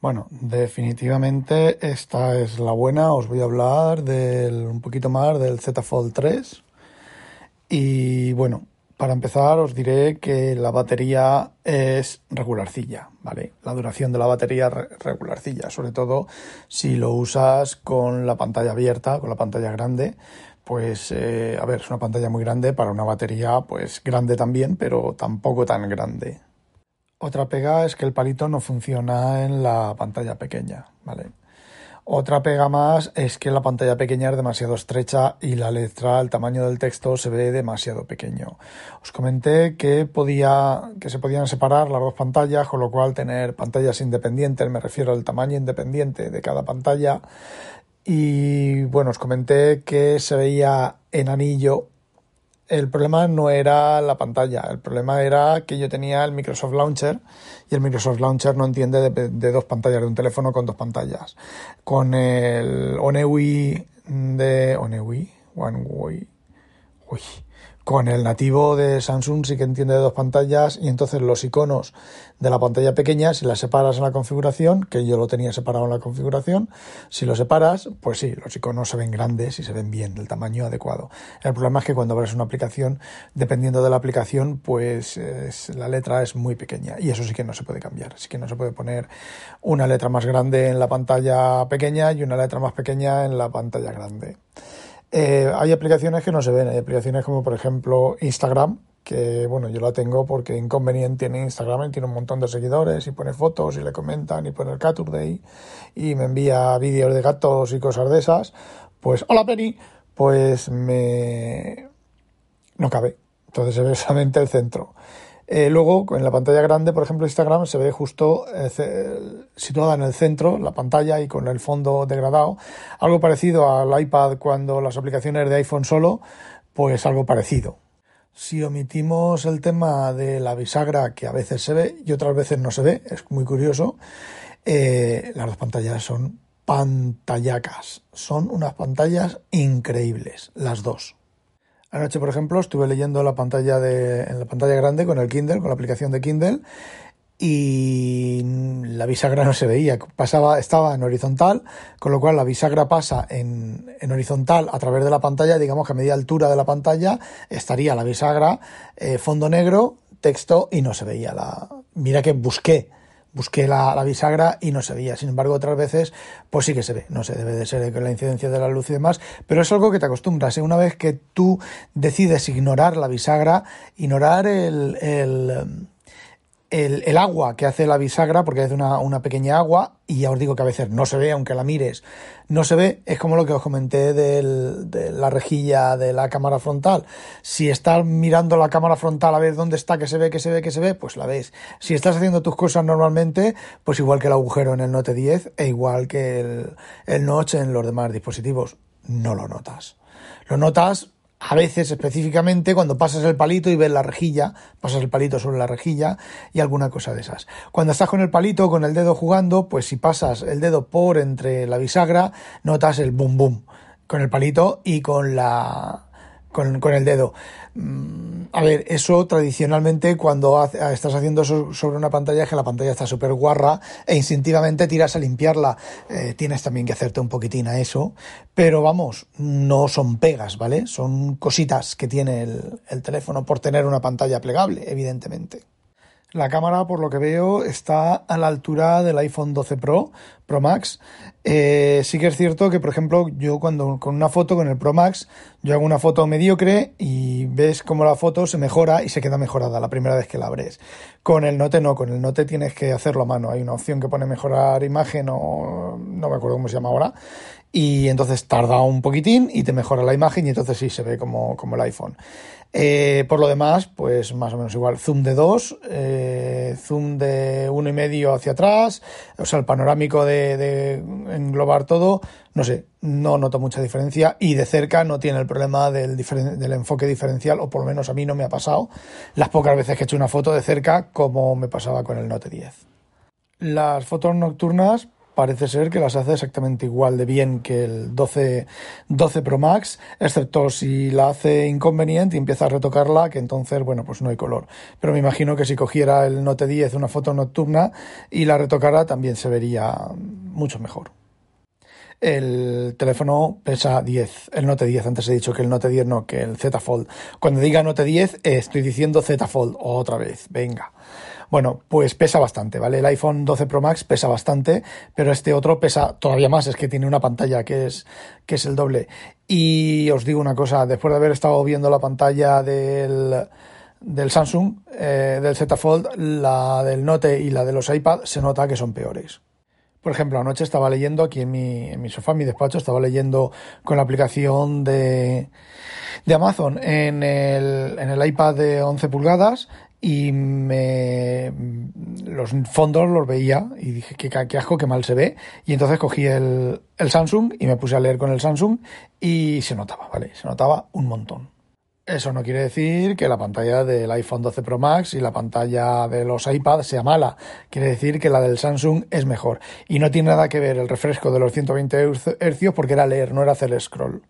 Bueno, definitivamente esta es la buena. Os voy a hablar del, un poquito más del Z Fold 3. Y bueno, para empezar os diré que la batería es regularcilla, ¿vale? La duración de la batería es regularcilla, sobre todo si lo usas con la pantalla abierta, con la pantalla grande, pues eh, a ver, es una pantalla muy grande para una batería pues grande también, pero tampoco tan grande. Otra pega es que el palito no funciona en la pantalla pequeña, ¿vale? Otra pega más es que la pantalla pequeña es demasiado estrecha y la letra, el tamaño del texto se ve demasiado pequeño. Os comenté que podía, que se podían separar las dos pantallas, con lo cual tener pantallas independientes, me refiero al tamaño independiente de cada pantalla. Y bueno, os comenté que se veía en anillo el problema no era la pantalla, el problema era que yo tenía el Microsoft Launcher y el Microsoft Launcher no entiende de, dos pantallas, de un teléfono con dos pantallas. Con el OneUI de OneUI, OneUI, uy, con el nativo de Samsung sí que entiende de dos pantallas y entonces los iconos de la pantalla pequeña, si las separas en la configuración, que yo lo tenía separado en la configuración, si lo separas, pues sí, los iconos se ven grandes y se ven bien, del tamaño adecuado. El problema es que cuando abres una aplicación, dependiendo de la aplicación, pues la letra es muy pequeña y eso sí que no se puede cambiar. Así que no se puede poner una letra más grande en la pantalla pequeña y una letra más pequeña en la pantalla grande. Eh, hay aplicaciones que no se ven, hay aplicaciones como por ejemplo Instagram, que bueno, yo la tengo porque Inconveniente tiene Instagram, tiene un montón de seguidores y pone fotos y le comentan y pone el Caturday y me envía vídeos de gatos y cosas de esas, pues hola Penny, pues me... no cabe. Entonces se ve solamente el centro. Eh, luego, en la pantalla grande, por ejemplo, Instagram se ve justo eh, situada en el centro, la pantalla y con el fondo degradado. Algo parecido al iPad cuando las aplicaciones de iPhone solo, pues algo parecido. Si omitimos el tema de la bisagra, que a veces se ve y otras veces no se ve, es muy curioso, eh, las dos pantallas son pantallacas. Son unas pantallas increíbles, las dos. Anoche, por ejemplo, estuve leyendo la pantalla de, en la pantalla grande con el Kindle, con la aplicación de Kindle, y la bisagra no se veía, pasaba, estaba en horizontal, con lo cual la bisagra pasa en, en horizontal a través de la pantalla, digamos que a media altura de la pantalla estaría la bisagra, eh, fondo negro, texto y no se veía la. Mira que busqué busqué la, bisagra y no se veía. Sin embargo, otras veces, pues sí que se ve. No sé, debe de ser la incidencia de la luz y demás, pero es algo que te acostumbras. ¿eh? Una vez que tú decides ignorar la bisagra, ignorar el, el el, agua que hace la bisagra, porque hace una, una, pequeña agua, y ya os digo que a veces no se ve, aunque la mires, no se ve, es como lo que os comenté del, de la rejilla de la cámara frontal. Si estás mirando la cámara frontal a ver dónde está, que se ve, que se ve, que se ve, pues la ves. Si estás haciendo tus cosas normalmente, pues igual que el agujero en el Note 10 e igual que el, el Notch en los demás dispositivos, no lo notas. Lo notas a veces específicamente cuando pasas el palito y ves la rejilla, pasas el palito sobre la rejilla y alguna cosa de esas. Cuando estás con el palito, con el dedo jugando, pues si pasas el dedo por entre la bisagra, notas el boom boom con el palito y con la con, con el dedo. Mm, a ver, eso tradicionalmente cuando estás haciendo eso sobre una pantalla es que la pantalla está súper guarra e instintivamente tiras a limpiarla. Eh, tienes también que hacerte un poquitín a eso, pero vamos, no son pegas, ¿vale? Son cositas que tiene el teléfono por tener una pantalla plegable, evidentemente. La cámara, por lo que veo, está a la altura del iPhone 12 Pro, Pro Max. Eh, sí que es cierto que, por ejemplo, yo cuando con una foto con el Pro Max, yo hago una foto mediocre y ves cómo la foto se mejora y se queda mejorada la primera vez que la abres. Con el Note no, con el Note tienes que hacerlo a mano. Hay una opción que pone mejorar imagen o no me acuerdo cómo se llama ahora y entonces tarda un poquitín y te mejora la imagen y entonces sí se ve como, como el iPhone. Eh, por lo demás, pues más o menos igual. Zoom de 2, eh, zoom de uno y medio hacia atrás, o sea, el panorámico de, englobar todo, no sé, no noto mucha diferencia y de cerca no tiene el problema del, del enfoque diferencial, o por lo menos a mí no me ha pasado las pocas veces que he hecho una foto de cerca como me pasaba con el Note 10. Las fotos nocturnas, parece ser que las hace exactamente igual de bien que el 12, 12 Pro Max, excepto si la hace inconveniente y empieza a retocarla, que entonces, bueno, pues no hay color. Pero me imagino que si cogiera el Note 10 una foto nocturna y la retocara, también se vería mucho mejor. El teléfono pesa 10, el Note 10, antes he dicho que el Note 10 no, que el Z Fold. Cuando diga Note 10, estoy diciendo Z Fold otra vez, venga. Bueno, pues pesa bastante, ¿vale? El iPhone 12 Pro Max pesa bastante, pero este otro pesa todavía más, es que tiene una pantalla que es, que es el doble. Y os digo una cosa, después de haber estado viendo la pantalla del, del Samsung, eh, del Z Fold, la del Note y la de los iPad, se nota que son peores. Por ejemplo, anoche estaba leyendo aquí en mi, en mi sofá, en mi despacho, estaba leyendo con la aplicación de, de Amazon en el, en el iPad de 11 pulgadas y me, los fondos los veía y dije qué, qué asco, qué mal se ve. Y entonces cogí el, el Samsung y me puse a leer con el Samsung y se notaba, ¿vale? Se notaba un montón. Eso no quiere decir que la pantalla del iPhone 12 Pro Max y la pantalla de los iPads sea mala. Quiere decir que la del Samsung es mejor. Y no tiene nada que ver el refresco de los 120 Hz porque era leer, no era hacer scroll.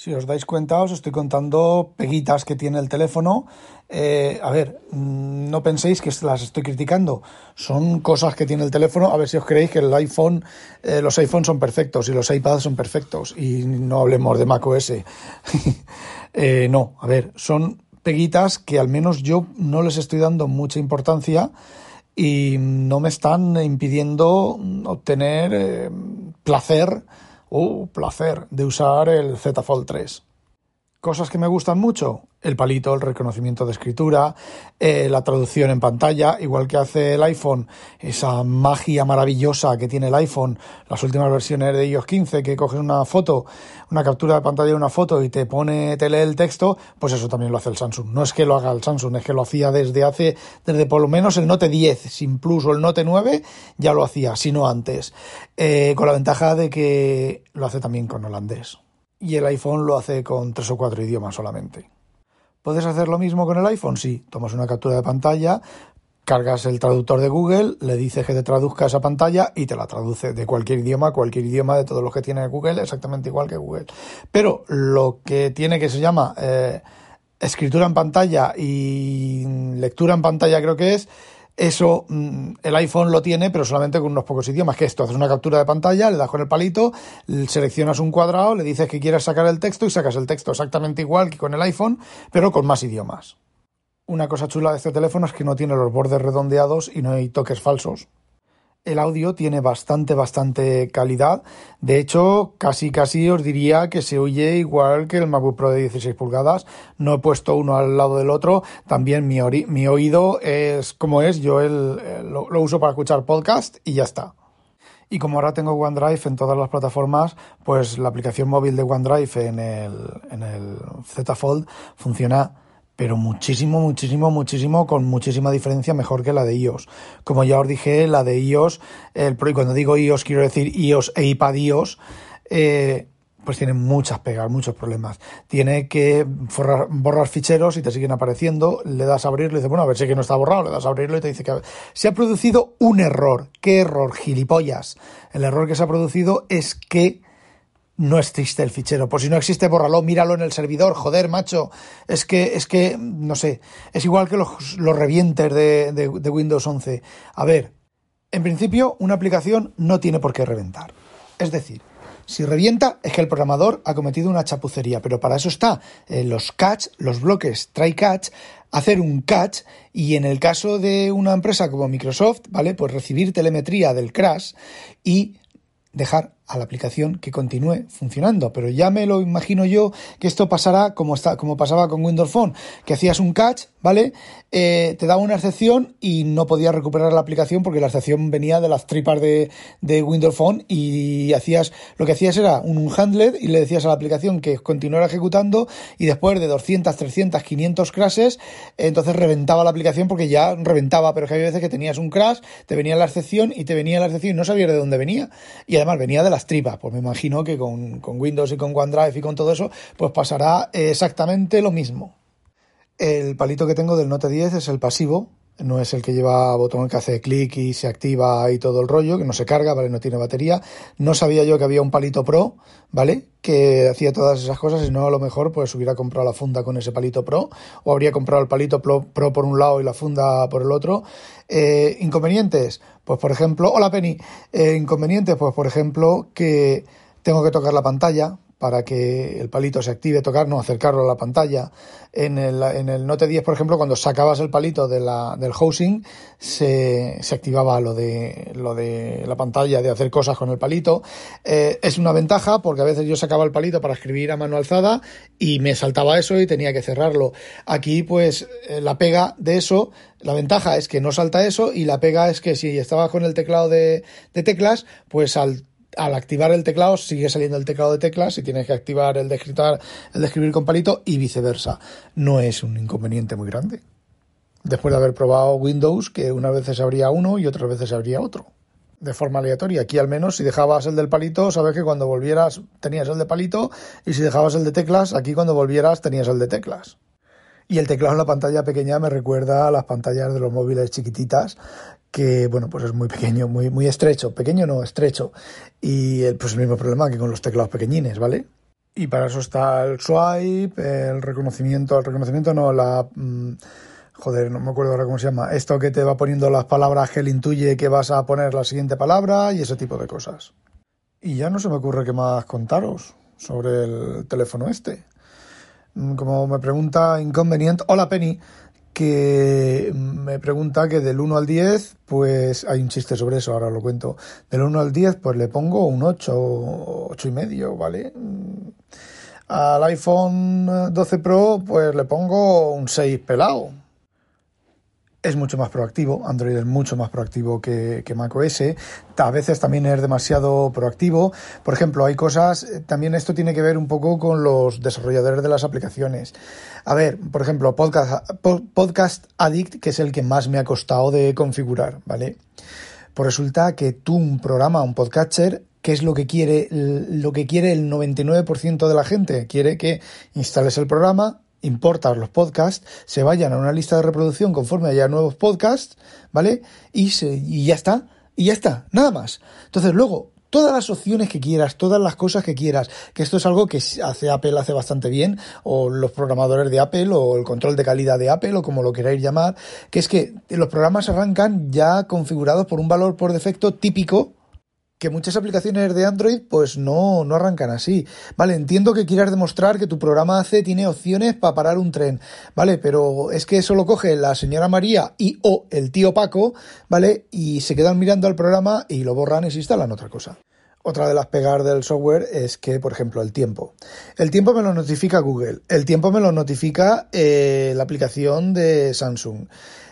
Si os dais cuenta, os estoy contando peguitas que tiene el teléfono. Eh, a ver, mm, no penséis que las estoy criticando. Son cosas que tiene el teléfono. A ver si os creéis que el iPhone, eh, los iPhones son perfectos y los iPads son perfectos. Y no hablemos de macOS. eh, no, a ver, son peguitas que al menos yo no les estoy dando mucha importancia y no me están impidiendo obtener eh, placer ¡Oh, placer! de usar el Z Fold 3. Cosas que me gustan mucho, el palito, el reconocimiento de escritura, eh, la traducción en pantalla, igual que hace el iPhone, esa magia maravillosa que tiene el iPhone, las últimas versiones de iOS 15, que coges una foto, una captura de pantalla de una foto y te pone, te lee el texto, pues eso también lo hace el Samsung. No es que lo haga el Samsung, es que lo hacía desde hace, desde por lo menos el Note 10, sin Plus o el Note 9, ya lo hacía, si no antes. Eh, con la ventaja de que lo hace también con holandés y el iPhone lo hace con tres o cuatro idiomas solamente. ¿Puedes hacer lo mismo con el iPhone? Sí, tomas una captura de pantalla, cargas el traductor de Google, le dices que te traduzca esa pantalla y te la traduce de cualquier idioma, cualquier idioma de todos los que tiene Google, exactamente igual que Google. Pero lo que tiene que se llama eh, escritura en pantalla y lectura en pantalla creo que es, eso mm, el iPhone lo tiene, pero solamente con unos pocos idiomas. Que esto, haces una captura de pantalla, le das con el palito, seleccionas un cuadrado, le dices que quieres sacar el texto y sacas el texto exactamente igual que con el iPhone, pero con más idiomas. Una cosa chula de este teléfono es que no tiene los bordes redondeados y no hay toques falsos. El audio tiene bastante, bastante calidad. De hecho, casi, casi os diría que se oye igual que el MacBook Pro de 16 pulgadas. No he puesto uno al lado del otro. También mi, oído es como es. Yo lo, uso para escuchar podcast y ya está. Y como ahora tengo OneDrive en todas las plataformas, pues la aplicación móvil de OneDrive en el, en el Z Fold funciona pero muchísimo, muchísimo, muchísimo, con muchísima diferencia mejor que la de iOS. Como ya os dije, la de iOS, el, y cuando digo iOS quiero decir iOS e iPad iOS, eh, pues tiene muchas pegas, muchos problemas. Tiene que borrar, ficheros y te siguen apareciendo, le das a abrirlo y dices, bueno, a ver si que no está borrado, le das a abrirlo y te dice que se ha producido un error. ¿Qué error, gilipollas? El error que se ha producido es que no existe el fichero. Por si no existe, bórralo, míralo en el servidor, joder, macho. Es que, es que, no sé, es igual que los, los revientes de, de, de Windows 11. A ver, en principio, una aplicación no tiene por qué reventar. Es decir, si revienta es que el programador ha cometido una chapucería, pero para eso está eh, los catch, los bloques try catch, hacer un catch y en el caso de una empresa como Microsoft, ¿vale? Pues recibir telemetría del crash y dejar a la aplicación que continúe funcionando. Pero ya me lo imagino yo que esto pasará como, está, como pasaba con Windows Phone, que hacías un catch, ¿vale? Eh, te daba una excepción y no podías recuperar la aplicación porque la excepción venía de las tripas de, de Windows Phone y hacías, lo que hacías era un handler y le decías a la aplicación que continuara ejecutando y después de 200, 300, 500 crashes, entonces reventaba la aplicación porque ya reventaba, pero que había veces que tenías un crash, te venía la excepción y te venía la excepción y no sabías de dónde venía. Y además venía de tripas. Pues me imagino que con, con Windows y con OneDrive y con todo eso, pues pasará exactamente lo mismo. El palito que tengo del Note 10 es el pasivo, no es el que lleva botón que hace clic y se activa y todo el rollo, que no se carga, ¿vale? No tiene batería. No sabía yo que había un palito Pro, ¿vale? Que hacía todas esas cosas y no a lo mejor pues hubiera comprado la funda con ese palito Pro o habría comprado el palito Pro, por un lado y la funda por el otro. Eh, inconvenientes, pues por ejemplo, hola Penny, eh, inconvenientes, pues por ejemplo que tengo que tocar la pantalla, para que el palito se active, tocar, no acercarlo a la pantalla. En el, en el Note 10, por ejemplo, cuando sacabas el palito de la, del housing, se, se activaba lo de, lo de la pantalla, de hacer cosas con el palito. Eh, es una ventaja porque a veces yo sacaba el palito para escribir a mano alzada y me saltaba eso y tenía que cerrarlo. Aquí, pues, eh, la pega de eso, la ventaja es que no salta eso y la pega es que si estabas con el teclado de, de teclas, pues al al activar el teclado sigue saliendo el teclado de teclas y tienes que activar el de el escribir con palito y viceversa. No es un inconveniente muy grande. Después de haber probado Windows, que unas veces habría uno y otras veces habría otro. De forma aleatoria. Aquí al menos si dejabas el del palito, sabes que cuando volvieras tenías el de palito y si dejabas el de teclas, aquí cuando volvieras tenías el de teclas. Y el teclado en la pantalla pequeña me recuerda a las pantallas de los móviles chiquititas, que bueno, pues es muy pequeño, muy, muy estrecho, pequeño no, estrecho. Y el, pues el mismo problema que con los teclados pequeñines, ¿vale? Y para eso está el swipe, el reconocimiento, el reconocimiento no, la... Mm, joder, no me acuerdo ahora cómo se llama. Esto que te va poniendo las palabras que él intuye que vas a poner la siguiente palabra y ese tipo de cosas. Y ya no se me ocurre qué más contaros sobre el teléfono este. Mm, como me pregunta inconveniente, hola Penny, que me pregunta que del 1 al 10, pues hay un chiste sobre eso, ahora lo cuento. Del 1 al 10, pues le pongo un 8, 8 y medio, ¿vale? Mm, al iPhone 12 Pro, pues le pongo un 6 pelado es mucho más proactivo, Android es mucho más proactivo que, que macOS, a veces también es demasiado proactivo. Por ejemplo, hay cosas, eh, también esto tiene que ver un poco con los desarrolladores de las aplicaciones. A ver, por ejemplo, Podcast, Podcast Addict, que es el que más me ha costado de configurar, ¿vale? Pues resulta que tú un programa, un podcatcher, ¿qué es lo que quiere, lo que quiere el 99% de la gente? Quiere que instales el programa, importas los podcasts, se vayan a una lista de reproducción conforme haya nuevos podcasts, ¿vale? Y, se, y ya está, y ya está, nada más. Entonces luego, todas las opciones que quieras, todas las cosas que quieras, que esto es algo que hace Apple hace bastante bien, o los programadores de Apple, o el control de calidad de Apple, o como lo queráis llamar, que es que los programas arrancan ya configurados por un valor por defecto típico que muchas aplicaciones de Android pues no, no arrancan así. Vale, entiendo que quieras demostrar que tu programa hace tiene opciones para parar un tren, ¿vale? Pero es que eso lo coge la señora María y o el tío Paco, ¿vale? Y se quedan mirando al programa y lo borran y se instalan otra cosa. Otra de las pegas del software es que, por ejemplo, el tiempo. El tiempo me lo notifica Google. El tiempo me lo notifica eh, la aplicación de Samsung.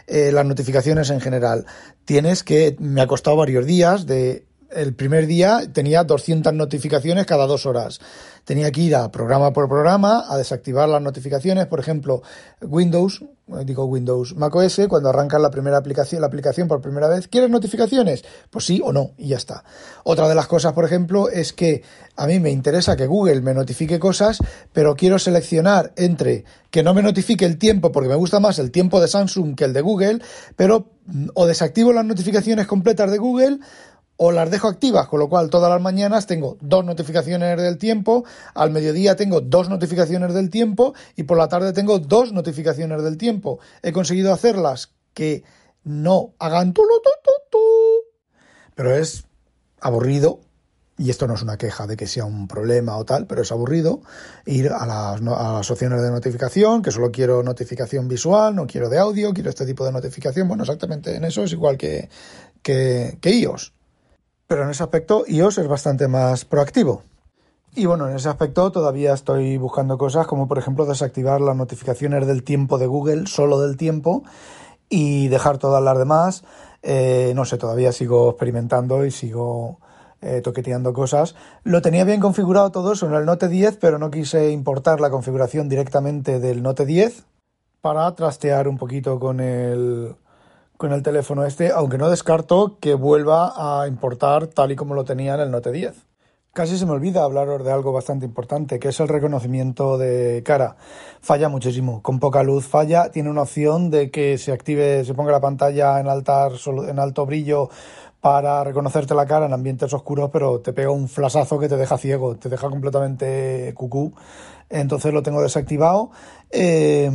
Eh, las notificaciones en general. Tienes que, me ha costado varios días de el primer día tenía 200 notificaciones cada dos horas. Tenía que ir a programa por programa a desactivar las notificaciones. Por ejemplo, Windows, eh, digo Windows, macOS, cuando arrancas la primera aplicación, la aplicación por primera vez, ¿quieres notificaciones? Pues sí o no, y ya está. Otra de las cosas, por ejemplo, es que a mí me interesa que Google me notifique cosas, pero quiero seleccionar entre que no me notifique el tiempo, porque me gusta más el tiempo de Samsung que el de Google, pero mm, o desactivo las notificaciones completas de Google, o las dejo activas, con lo cual todas las mañanas tengo dos notificaciones del tiempo, al mediodía tengo dos notificaciones del tiempo y por la tarde tengo dos notificaciones del tiempo. He conseguido hacerlas que no hagan tu, pero es aburrido y esto no es una queja de que sea un problema o tal, pero es aburrido ir a las, opciones de notificación, que solo quiero notificación visual, no quiero de audio, quiero este tipo de notificación. Bueno, exactamente en eso es igual que, que, que iOS. Pero en ese aspecto iOS es bastante más proactivo. Y bueno, en ese aspecto todavía estoy buscando cosas como por ejemplo desactivar las notificaciones del tiempo de Google, solo del tiempo, y dejar todas las demás. Eh, no sé, todavía sigo experimentando y sigo eh, toqueteando cosas. Lo tenía bien configurado todo eso en el Note 10, pero no quise importar la configuración directamente del Note 10 para trastear un poquito con el, con el teléfono este, aunque no descarto que vuelva a importar tal y como lo tenía en el Note 10. Casi se me olvida hablaros de algo bastante importante, que es el reconocimiento de cara. Falla muchísimo, con poca luz falla. Tiene una opción de que se active, se ponga la pantalla en, alto brillo para reconocerte la cara en ambientes oscuros, pero te pega un flasazo que te deja ciego, te deja completamente cucú. Entonces lo tengo desactivado. Eh,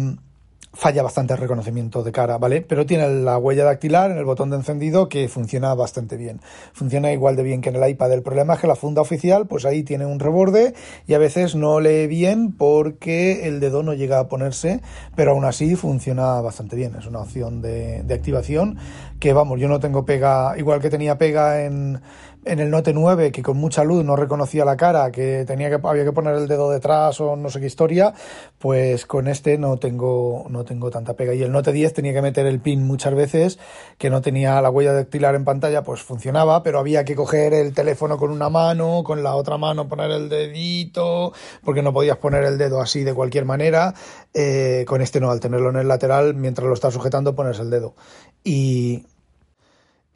falla bastante el reconocimiento de cara, ¿vale? Pero tiene la huella dactilar en el botón de encendido que funciona bastante bien. Funciona igual de bien que en el iPad. El problema es que la funda oficial, pues ahí tiene un reborde y a veces no lee bien porque el dedo no llega a ponerse, pero aún así funciona bastante bien. Es una opción de, de activación que, vamos, yo no tengo pega, igual que tenía pega en en el Note 9 que con mucha luz no reconocía la cara, que tenía que había que poner el dedo detrás o no sé qué historia, pues con este no tengo no tengo tanta pega y el Note 10 tenía que meter el pin muchas veces, que no tenía la huella dactilar en pantalla, pues funcionaba, pero había que coger el teléfono con una mano, con la otra mano poner el dedito, porque no podías poner el dedo así de cualquier manera. Eh, con este no, al tenerlo en el lateral, mientras lo estás sujetando pones el dedo. Y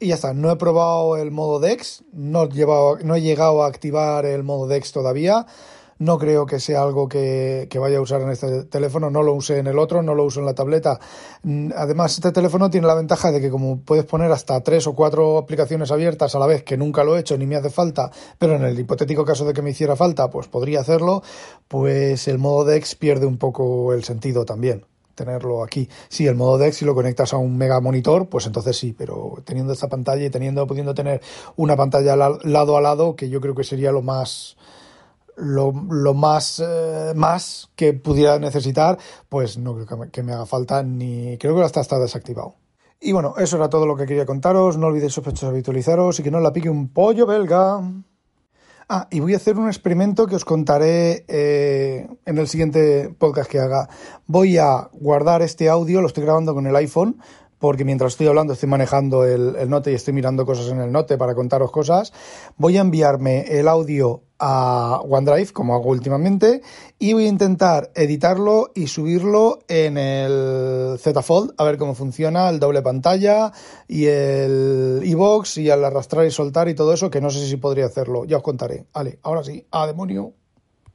y ya está, no he probado el modo DeX, no he, llegado a activar el modo DeX todavía. No creo que sea algo que, que, vaya a usar en este teléfono, no lo usé en el otro, no lo uso en la tableta. Mm, además, este teléfono tiene la ventaja de que como puedes poner hasta tres o cuatro aplicaciones abiertas a la vez, que nunca lo he hecho ni me hace falta, pero en el hipotético caso de que me hiciera falta, pues podría hacerlo, pues el modo DeX pierde un poco el sentido también tenerlo aquí. Sí, el modo DeX, si lo conectas a un mega monitor, pues entonces sí, pero teniendo esta pantalla y teniendo, pudiendo tener una pantalla lado a lado, que yo creo que sería lo más lo, lo más, eh, más que pudiera necesitar, pues no creo que me, que me haga falta ni creo que hasta está desactivado. Y bueno, eso era todo lo que quería contaros. No olvidéis sospechosos habitualizaros y que no la pique un pollo belga. Ah, y voy a hacer un experimento que os contaré eh, en el siguiente podcast que haga. Voy a guardar este audio, lo estoy grabando con el iPhone, porque mientras estoy hablando estoy manejando el, el, note y estoy mirando cosas en el note para contaros cosas. Voy a enviarme el audio a OneDrive, como hago últimamente, y voy a intentar editarlo y subirlo en el Z Fold, a ver cómo funciona el doble pantalla y el iBox y al arrastrar y soltar y todo eso, que no sé si podría hacerlo. Ya os contaré. Vale, ahora sí, a demonio.